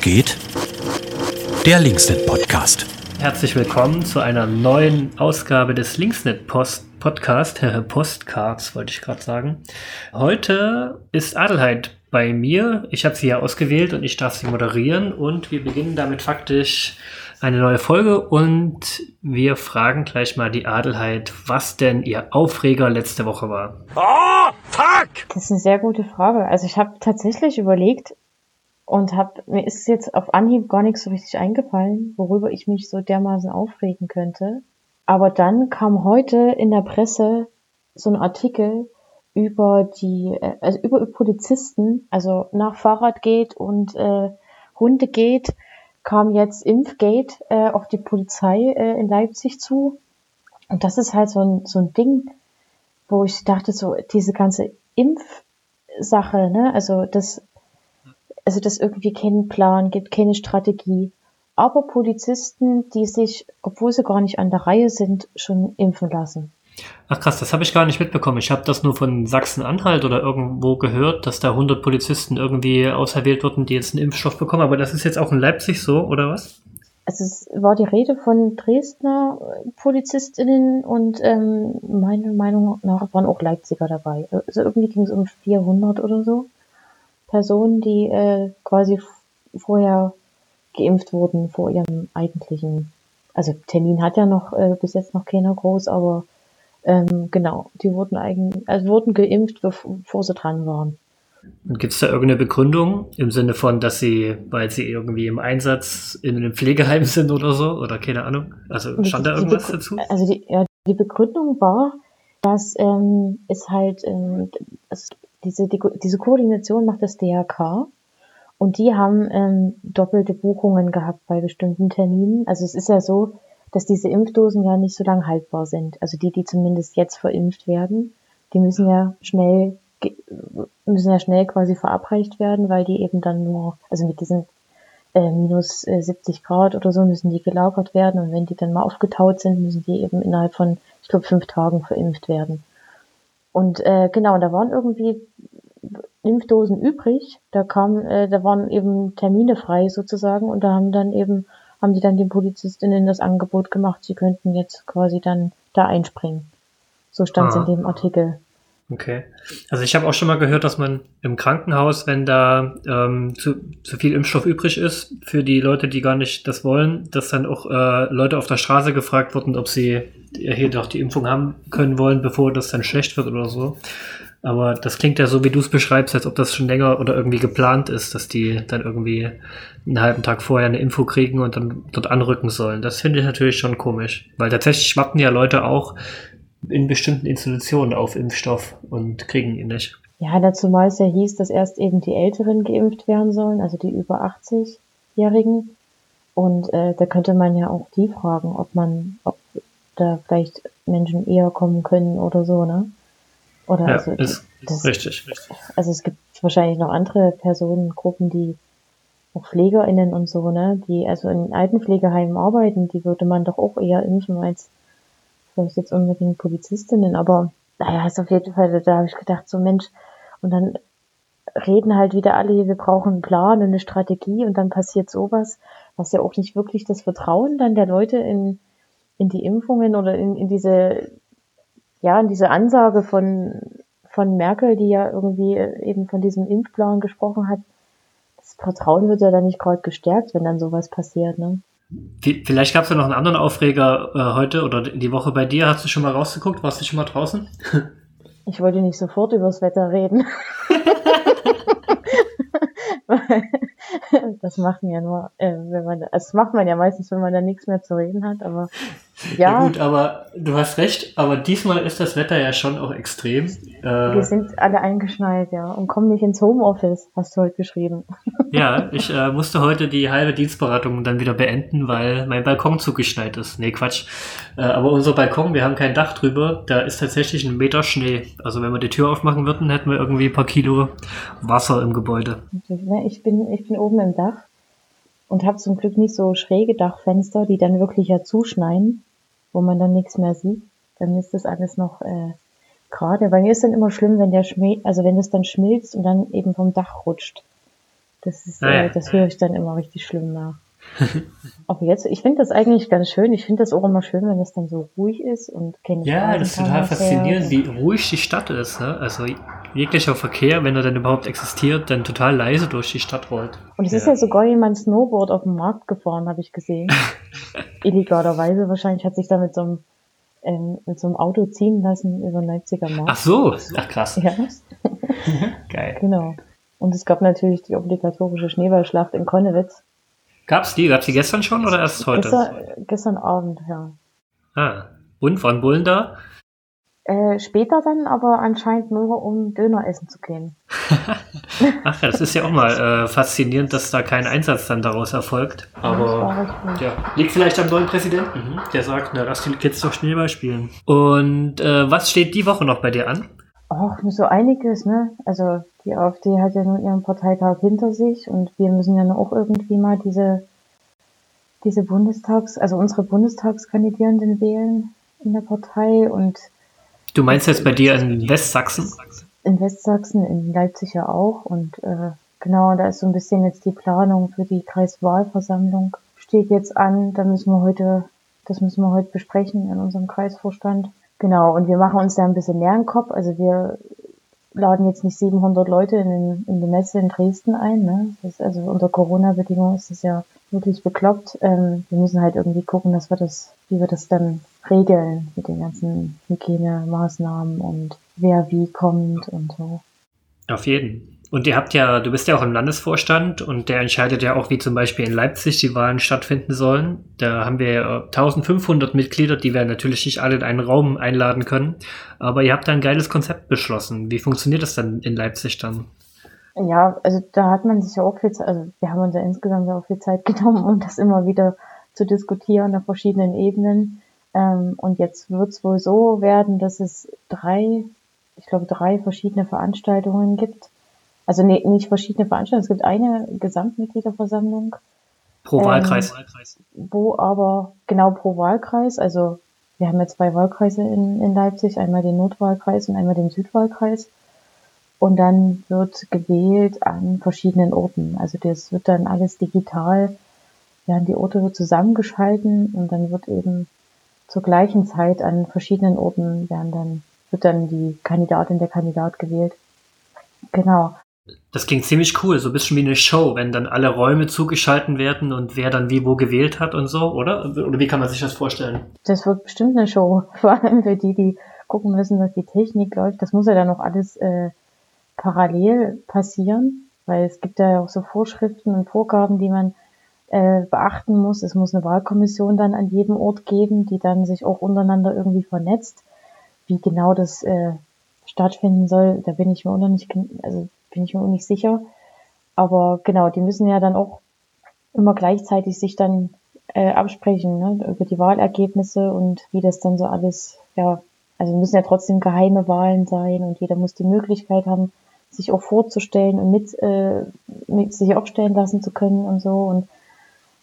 Geht? Der Linksnet Podcast. Herzlich willkommen zu einer neuen Ausgabe des Linksnet Post Podcast, Postcards wollte ich gerade sagen. Heute ist Adelheid bei mir. Ich habe sie ja ausgewählt und ich darf sie moderieren und wir beginnen damit faktisch eine neue Folge und wir fragen gleich mal die Adelheid, was denn ihr Aufreger letzte Woche war. Oh, fuck! Das ist eine sehr gute Frage. Also ich habe tatsächlich überlegt und hab, mir ist jetzt auf Anhieb gar nichts so richtig eingefallen, worüber ich mich so dermaßen aufregen könnte. Aber dann kam heute in der Presse so ein Artikel über die, äh, also über Polizisten, also nach Fahrrad geht und äh, Hunde geht, kam jetzt Impfgate äh, auf die Polizei äh, in Leipzig zu. Und das ist halt so ein, so ein Ding, wo ich dachte, so diese ganze Impfsache, ne, also das, also das irgendwie keinen Plan gibt, keine Strategie. Aber Polizisten, die sich, obwohl sie gar nicht an der Reihe sind, schon impfen lassen. Ach krass, das habe ich gar nicht mitbekommen. Ich habe das nur von Sachsen-Anhalt oder irgendwo gehört, dass da 100 Polizisten irgendwie auserwählt wurden, die jetzt einen Impfstoff bekommen. Aber das ist jetzt auch in Leipzig so, oder was? Also es war die Rede von Dresdner Polizistinnen und ähm, meiner Meinung nach waren auch Leipziger dabei. Also irgendwie ging es um 400 oder so Personen, die äh, quasi vorher geimpft wurden vor ihrem eigentlichen. Also Termin hat ja noch äh, bis jetzt noch keiner groß, aber ähm, genau, die wurden eigentlich, also wurden geimpft, bevor sie dran waren. Gibt es da irgendeine Begründung im Sinne von, dass sie, weil sie irgendwie im Einsatz in einem Pflegeheim sind oder so? Oder keine Ahnung? Also stand da irgendwas dazu? Also die, ja, die Begründung war, dass ähm, es halt ähm, es, diese, die, diese Koordination macht das DRK und die haben ähm, doppelte Buchungen gehabt bei bestimmten Terminen. Also es ist ja so, dass diese Impfdosen ja nicht so lang haltbar sind. Also die, die zumindest jetzt verimpft werden, die müssen ja schnell müssen ja schnell quasi verabreicht werden, weil die eben dann nur, also mit diesen äh, minus 70 Grad oder so müssen die gelagert werden und wenn die dann mal aufgetaut sind, müssen die eben innerhalb von, ich glaube, fünf Tagen verimpft werden. Und äh, genau, da waren irgendwie Impfdosen übrig, da kam, äh, da waren eben Termine frei sozusagen und da haben dann eben haben die dann den Polizistinnen das Angebot gemacht, sie könnten jetzt quasi dann da einspringen. So stand es ah. in dem Artikel. Okay. Also ich habe auch schon mal gehört, dass man im Krankenhaus, wenn da ähm, zu, zu viel Impfstoff übrig ist für die Leute, die gar nicht das wollen, dass dann auch äh, Leute auf der Straße gefragt wurden, ob sie hier doch die Impfung haben können wollen, bevor das dann schlecht wird oder so. Aber das klingt ja so, wie du es beschreibst, als ob das schon länger oder irgendwie geplant ist, dass die dann irgendwie einen halben Tag vorher eine Info kriegen und dann dort anrücken sollen. Das finde ich natürlich schon komisch, weil tatsächlich warten ja Leute auch in bestimmten Institutionen auf Impfstoff und kriegen ihn nicht. Ja, dazu mal es ja hieß, dass erst eben die Älteren geimpft werden sollen, also die über 80-Jährigen. Und äh, da könnte man ja auch die fragen, ob man, ob da vielleicht Menschen eher kommen können oder so, ne? Oder ja, also, ist, das, richtig, richtig. Also es gibt wahrscheinlich noch andere Personengruppen, die auch PflegerInnen und so, ne, die also in Altenpflegeheimen arbeiten, die würde man doch auch eher impfen als vielleicht jetzt unbedingt Polizistinnen, aber naja, ist auf jeden Fall, da habe ich gedacht, so Mensch, und dann reden halt wieder alle, wir brauchen einen Plan, eine Strategie und dann passiert sowas, was ja auch nicht wirklich das Vertrauen dann der Leute in, in die Impfungen oder in, in diese ja, und diese Ansage von, von Merkel, die ja irgendwie eben von diesem Impfplan gesprochen hat, das Vertrauen wird ja dann nicht gerade gestärkt, wenn dann sowas passiert, ne? Vielleicht gab es ja noch einen anderen Aufreger äh, heute oder die Woche bei dir. Hast du schon mal rausgeguckt? Warst du schon mal draußen? Ich wollte nicht sofort übers Wetter reden. das macht man ja nur, äh, wenn man, das macht man ja meistens, wenn man da nichts mehr zu reden hat, aber ja. ja. gut, aber du hast recht, aber diesmal ist das Wetter ja schon auch extrem. Äh, Wir sind alle eingeschneit, ja, und kommen nicht ins Homeoffice, hast du heute geschrieben. Ja, ich äh, musste heute die halbe Dienstberatung dann wieder beenden, weil mein Balkon zugeschneit ist. Nee, Quatsch. Äh, aber unser Balkon, wir haben kein Dach drüber, da ist tatsächlich ein Meter Schnee. Also wenn wir die Tür aufmachen würden, hätten wir irgendwie ein paar Kilo Wasser im Gebäude. Ich bin, ich bin oben im Dach und habe zum Glück nicht so schräge Dachfenster, die dann wirklich ja zuschneien wo man dann nichts mehr sieht, dann ist das alles noch äh, gerade. Bei mir ist dann immer schlimm, wenn der Schmäh, also wenn es dann schmilzt und dann eben vom Dach rutscht. Das, ist, Ah, ja. äh, das höre ich dann immer richtig schlimm nach. Aber jetzt, ich finde das eigentlich ganz schön. Ich finde das auch immer schön, wenn es dann so ruhig ist und keine Ja, das ist total faszinierend, wie ruhig die Stadt ist. Ne? Also jeglicher Verkehr, wenn er denn überhaupt existiert, dann total leise durch die Stadt rollt. Und es ist ja sogar jemand Snowboard auf dem Markt gefahren, habe ich gesehen. Illegalerweise. Wahrscheinlich hat sich da mit so einem, ähm, mit so einem Auto ziehen lassen über den Leipziger Markt. Ach so, ach krass, Ja, geil. genau. Und es gab natürlich die obligatorische Schneeballschlacht in Konnewitz. Gab's die? Gab's die gestern schon oder erst heute? Gestern, gestern Abend, ja. Ah, und waren Bullen da? Äh, später dann aber anscheinend nur, um Döner essen zu gehen. Ach ja, das ist ja auch mal äh, faszinierend, dass da kein Einsatz dann daraus erfolgt. Aber ja, liegt vielleicht am neuen Präsidenten, hm? der sagt, na, lass die Kids doch Schneeball spielen. Und äh, was steht die Woche noch bei dir an? Ach, so einiges, ne? Also die AfD hat ja nun ihren Parteitag hinter sich und wir müssen ja nun auch irgendwie mal diese, diese Bundestags-, also unsere Bundestagskandidierenden wählen in der Partei und Du meinst jetzt bei dir in Westsachsen? in Westsachsen, in Leipzig ja auch. Und äh, genau, da ist so ein bisschen jetzt die Planung für die Kreiswahlversammlung. Steht jetzt an, da müssen wir heute, das müssen wir heute besprechen in unserem Kreisvorstand. Genau, und wir machen uns da ein bisschen mehr im Kopf. Also wir laden jetzt nicht 700 Leute in, den, in die Messe in Dresden ein. Ne? Das ist also unter Corona-Bedingungen ist das ja wirklich bekloppt. Ähm, wir müssen halt irgendwie gucken, dass wir das, wie wir das dann regeln mit den ganzen Hygienemaßnahmen und wer wie kommt und so. Auf jeden. Und ihr habt ja, du bist ja auch im Landesvorstand und der entscheidet ja auch, wie zum Beispiel in Leipzig die Wahlen stattfinden sollen. Da haben wir ja 1500 Mitglieder, die wir natürlich nicht alle in einen Raum einladen können. Aber ihr habt da ein geiles Konzept beschlossen. Wie funktioniert das dann in Leipzig dann? Ja, also da hat man sich ja auch viel Zeit, also wir haben uns ja insgesamt ja auch viel Zeit genommen, um das immer wieder zu diskutieren auf verschiedenen Ebenen. Ähm, und jetzt wird es wohl so werden, dass es drei, ich glaube drei verschiedene Veranstaltungen gibt. Also nee, nicht verschiedene Veranstaltungen, es gibt eine Gesamtmitgliederversammlung, Pro Ähm, Wahlkreis. wo aber genau pro Wahlkreis, also wir haben ja zwei Wahlkreise in, in Leipzig, einmal den Nordwahlkreis und einmal den Südwahlkreis. Und dann wird gewählt an verschiedenen Orten. Also das wird dann alles digital, werden die Orte wird zusammengeschalten und dann wird eben zur gleichen Zeit an verschiedenen Orten werden dann, wird dann die Kandidatin, der Kandidat gewählt. Genau. Das klingt ziemlich cool, so ein bisschen wie eine Show, wenn dann alle Räume zugeschalten werden und wer dann wie wo gewählt hat und so, oder? Oder wie kann man sich das vorstellen? Das wird bestimmt eine Show, vor allem für die, die gucken müssen, dass die Technik läuft. Das muss ja dann noch alles äh, parallel passieren, weil es gibt ja auch so Vorschriften und Vorgaben, die man äh, beachten muss. Es muss eine Wahlkommission dann an jedem Ort geben, die dann sich auch untereinander irgendwie vernetzt. Wie genau das äh, stattfinden soll, da bin ich mir auch noch nicht, also bin ich mir auch nicht sicher. Aber genau, die müssen ja dann auch immer gleichzeitig sich dann äh, absprechen ne, über die Wahlergebnisse und wie das dann so alles, ja, also müssen ja trotzdem geheime Wahlen sein und jeder muss die Möglichkeit haben, sich auch vorzustellen und mit, äh, mit sich aufstellen lassen zu können und so und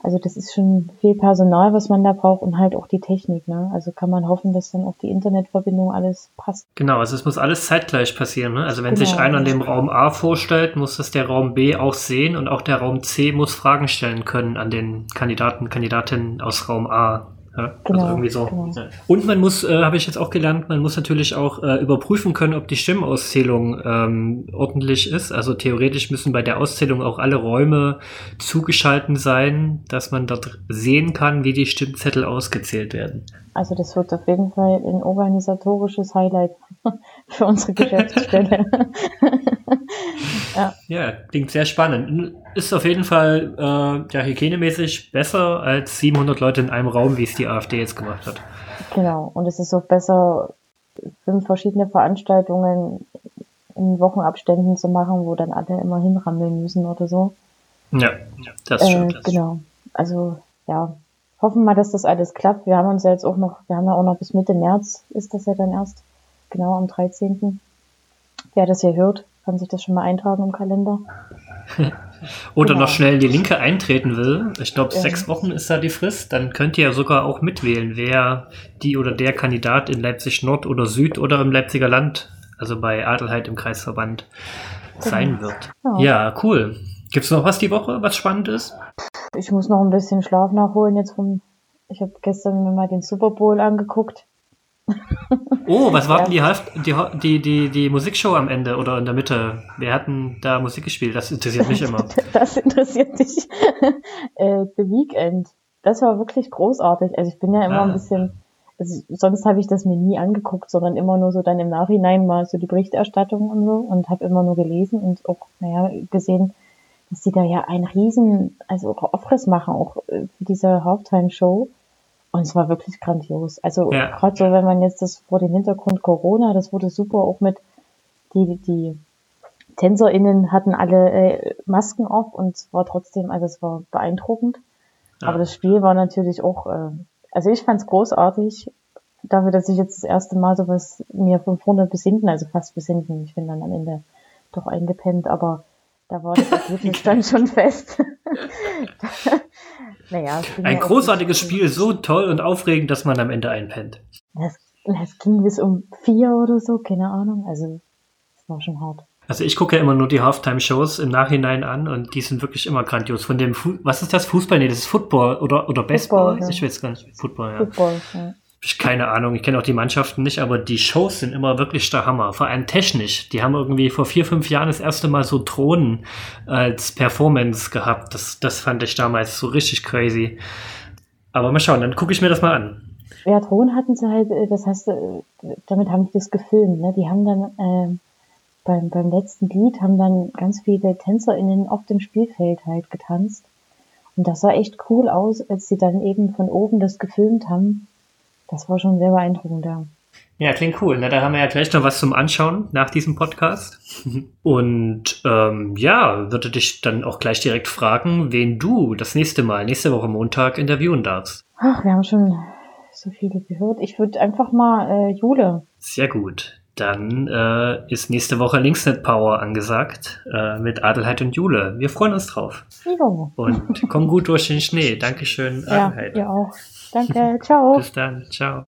also das ist schon viel Personal, was man da braucht und halt auch die Technik, ne? Also kann man hoffen, dass dann auch die Internetverbindung alles passt. Genau, also es muss alles zeitgleich passieren. Ne? Also wenn sich Genau. einer in dem Raum A vorstellt, muss das der Raum B auch sehen und auch der Raum C muss Fragen stellen können an den Kandidaten, Kandidatinnen aus Raum A. Ja? Genau, also irgendwie so. genau. Und man muss, äh, habe ich jetzt auch gelernt, man muss natürlich auch äh, überprüfen können, ob die Stimmauszählung ähm, ordentlich ist. Also theoretisch müssen bei der Auszählung auch alle Räume zugeschalten sein, dass man dort sehen kann, wie die Stimmzettel ausgezählt werden. Also das wird auf jeden Fall ein organisatorisches Highlight für unsere Geschäftsstelle. ja, Ja, klingt sehr spannend. Ist auf jeden Fall äh, ja, hygienemäßig besser als 700 Leute in einem Raum, wie es die AfD jetzt gemacht hat. genau. Und es ist auch besser, fünf verschiedene Veranstaltungen in Wochenabständen zu machen, wo dann alle immer hinrammeln müssen oder so. Ja, das Äh, stimmt. genau. Also ja, hoffen mal, dass das alles klappt. Wir haben uns ja jetzt auch noch, wir haben ja auch noch bis Mitte März ist das ja dann erst, genau am 13. Wer das hier hört, kann sich das schon mal eintragen im Kalender. Oder genau. noch schnell in die Linke eintreten will. Ich glaube, Ja. sechs Wochen ist da die Frist. Dann könnt ihr ja sogar auch mitwählen, wer die oder der Kandidat in Leipzig Nord oder Süd oder im Leipziger Land, also bei Adelheid im Kreisverband, sein wird. Ja. Ja, cool. Gibt es noch was die Woche, was spannend ist? Ich muss noch ein bisschen Schlaf nachholen jetzt vom. Ich habe gestern mir mal den Super Bowl angeguckt. Oh, was war denn die, Half die, die, die, die Musikshow am Ende oder in der Mitte? Wir hatten da Musik gespielt, das interessiert mich immer. das interessiert dich. äh, The Weekend. Das war wirklich großartig. Also ich bin ja immer Ah. ein bisschen, also sonst habe ich das mir nie angeguckt, sondern immer nur so dann im Nachhinein mal so die Berichterstattung und so und habe immer nur gelesen und auch, naja, gesehen, dass die da ja einen riesen, also auch Aufriss machen, auch äh, für diese Halftime-Show. Und es war wirklich grandios. Also Ja. gerade so, wenn man jetzt das vor dem Hintergrund Corona, das wurde super auch mit die, die TänzerInnen hatten alle äh, Masken auf und es war trotzdem, also es war beeindruckend. Ja. Aber das Spiel war natürlich auch, äh, also ich fand es großartig, dafür, dass ich jetzt das erste Mal sowas mir von vorne bis hinten, also fast bis hinten, ich bin dann am Ende doch eingepennt, aber da war das Ergebnis dann schon fest. naja, es Ein großartiges Spiel, so toll und aufregend, dass man am Ende einpennt. Das, das ging bis um vier oder so, keine Ahnung. Also, es war schon hart. Also ich gucke ja immer nur die Halftime-Shows im Nachhinein an und die sind wirklich immer grandios. Von dem, Fu was ist das? Fußball? Nee, das ist Football oder, oder Baseball? Football, ja. Ich weiß gar nicht. Football, ja. Football, ja. Ich keine Ahnung, ich kenne auch die Mannschaften nicht, aber die Shows sind immer wirklich der Hammer. Vor allem technisch. Die haben irgendwie vor vier, fünf Jahren das erste Mal so Drohnen als Performance gehabt. Das, das fand ich damals so richtig crazy. Aber mal schauen, dann gucke ich mir das mal an. Ja, Drohnen hatten sie halt, äh, das heißt, äh, damit haben die das gefilmt, ne? Die haben dann ähm, beim, beim letzten Lied haben dann ganz viele TänzerInnen auf dem Spielfeld halt getanzt. Und das sah echt cool aus, als sie dann eben von oben das gefilmt haben. Das war schon sehr beeindruckend, ja. Ja, klingt cool. Na, da haben wir ja gleich noch was zum Anschauen nach diesem Podcast. Und ähm, ja, würde dich dann auch gleich direkt fragen, wen du das nächste Mal, nächste Woche Montag interviewen darfst. Ach, wir haben schon so viele gehört. Ich würde einfach mal äh, Jule. Sehr gut. Dann äh, ist nächste Woche Linksnet Power angesagt äh, mit Adelheid und Jule. Wir freuen uns drauf. Jo. Und komm gut durch den Schnee. Dankeschön, Ja, Adelheid. ihr auch. Danke, ciao. Bis dann. Ciao.